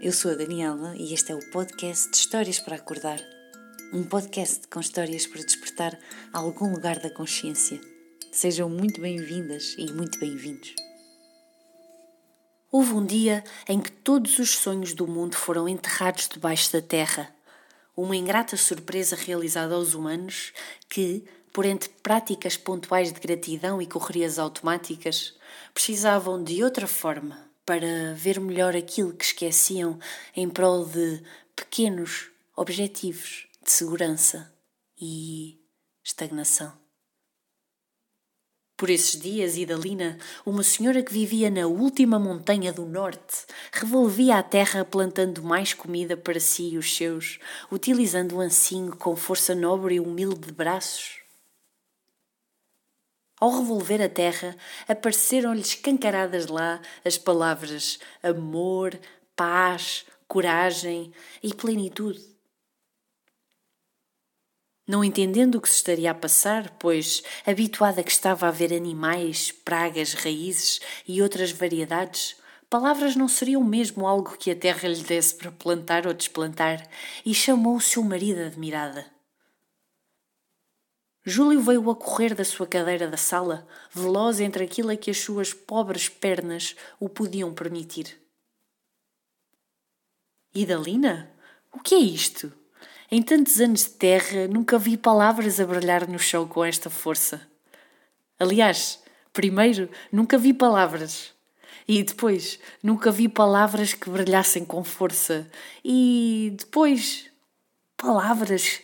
eu sou a Daniela e este é o podcast de Histórias para Acordar. Um podcast com histórias para despertar algum lugar da consciência. Sejam muito bem-vindas e muito bem-vindos. Houve um dia em que todos os sonhos do mundo foram enterrados debaixo da terra. Uma ingrata surpresa realizada aos humanos que, por entre práticas pontuais de gratidão e correrias automáticas, precisavam de outra forma para ver melhor aquilo que esqueciam em prol de pequenos objetivos de segurança e estagnação. Por esses dias, Idalina, uma senhora que vivia na última montanha do norte, revolvia a terra plantando mais comida para si e os seus, utilizando o ancinho com força nobre e humilde de braços ao revolver a terra, apareceram-lhe escancaradas lá as palavras amor, paz, coragem e plenitude. Não entendendo o que se estaria a passar, pois, habituada que estava a ver animais, pragas, raízes e outras variedades, palavras não seriam mesmo algo que a terra lhe desse para plantar ou desplantar, e chamou o seu marido admirada. Júlio veio a correr da sua cadeira da sala, veloz entre aquilo a que as suas pobres pernas o podiam permitir. Idalina? O que é isto? Em tantos anos de terra, nunca vi palavras a brilhar no chão com esta força. Aliás, primeiro, nunca vi palavras. E depois, nunca vi palavras que brilhassem com força. E depois, palavras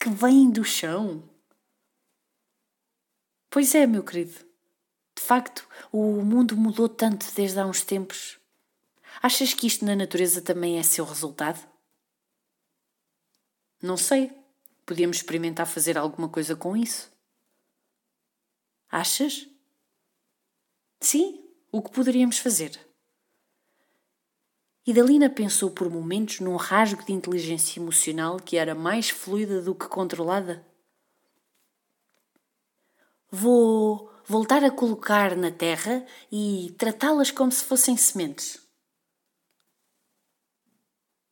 que vêm do chão. Pois é, meu querido. De facto, o mundo mudou tanto desde há uns tempos. Achas que isto na natureza também é seu resultado? Não sei. Podíamos experimentar fazer alguma coisa com isso. Achas? Sim, o que poderíamos fazer? Idalina pensou por momentos num rasgo de inteligência emocional que era mais fluida do que controlada. Vou voltar a colocar na terra e tratá-las como se fossem sementes.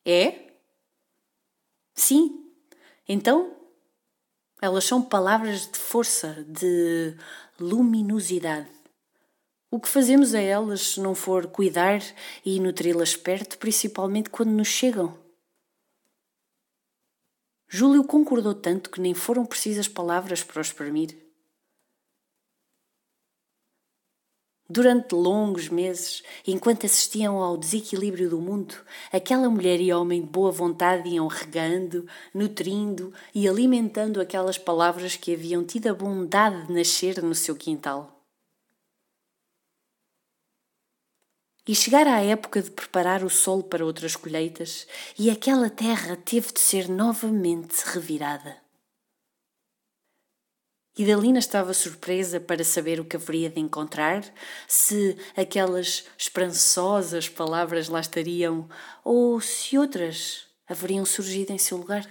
É? Sim. Então, elas são palavras de força, de luminosidade. O que fazemos a elas se não for cuidar e nutri-las perto, principalmente quando nos chegam? Júlio concordou tanto que nem foram precisas palavras para o exprimir. Durante longos meses, enquanto assistiam ao desequilíbrio do mundo, aquela mulher e homem de boa vontade iam regando, nutrindo e alimentando aquelas palavras que haviam tido a bondade de nascer no seu quintal. E chegara a época de preparar o solo para outras colheitas, e aquela terra teve de ser novamente revirada. Idalina estava surpresa para saber o que haveria de encontrar, se aquelas esperançosas palavras lá estariam ou se outras haveriam surgido em seu lugar.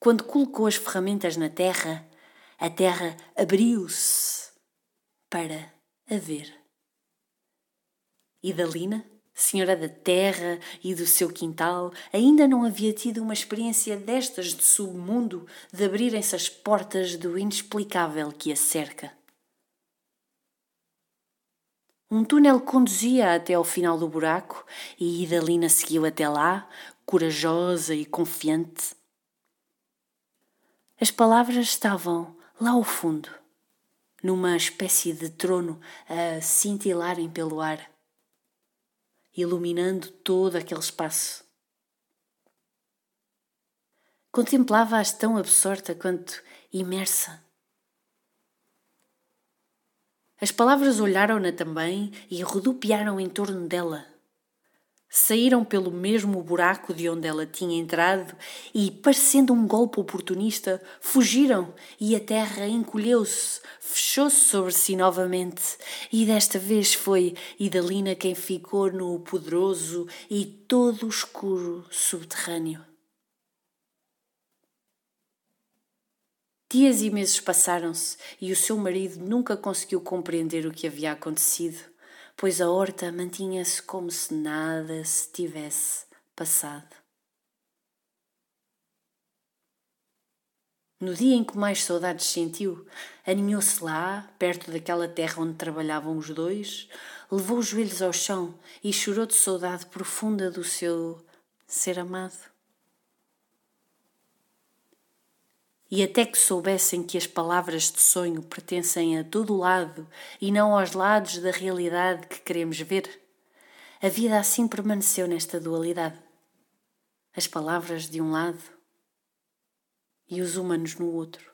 Quando colocou as ferramentas na terra, a terra abriu-se para a ver. Idalina senhora da terra e do seu quintal, ainda não havia tido uma experiência destas de submundo, de abrirem-se as portas do inexplicável que a cerca. Um túnel conduzia até ao final do buraco e Idalina seguiu até lá, corajosa e confiante. As palavras estavam lá ao fundo, numa espécie de trono a cintilarem pelo ar iluminando todo aquele espaço. Contemplava-as tão absorta quanto imersa. As palavras olharam-na também e rodopiaram em torno dela saíram pelo mesmo buraco de onde ela tinha entrado e, parecendo um golpe oportunista, fugiram e a terra encolheu-se, fechou-se sobre si novamente. E desta vez foi Idalina quem ficou no poderoso e todo escuro subterrâneo. Dias e meses passaram-se e o seu marido nunca conseguiu compreender o que havia acontecido pois a horta mantinha-se como se nada se tivesse passado. No dia em que mais saudades sentiu, aninhou-se lá, perto daquela terra onde trabalhavam os dois, levou os joelhos ao chão e chorou de saudade profunda do seu ser amado. E até que soubessem que as palavras de sonho pertencem a todo lado e não aos lados da realidade que queremos ver, a vida assim permaneceu nesta dualidade. As palavras de um lado e os humanos no outro.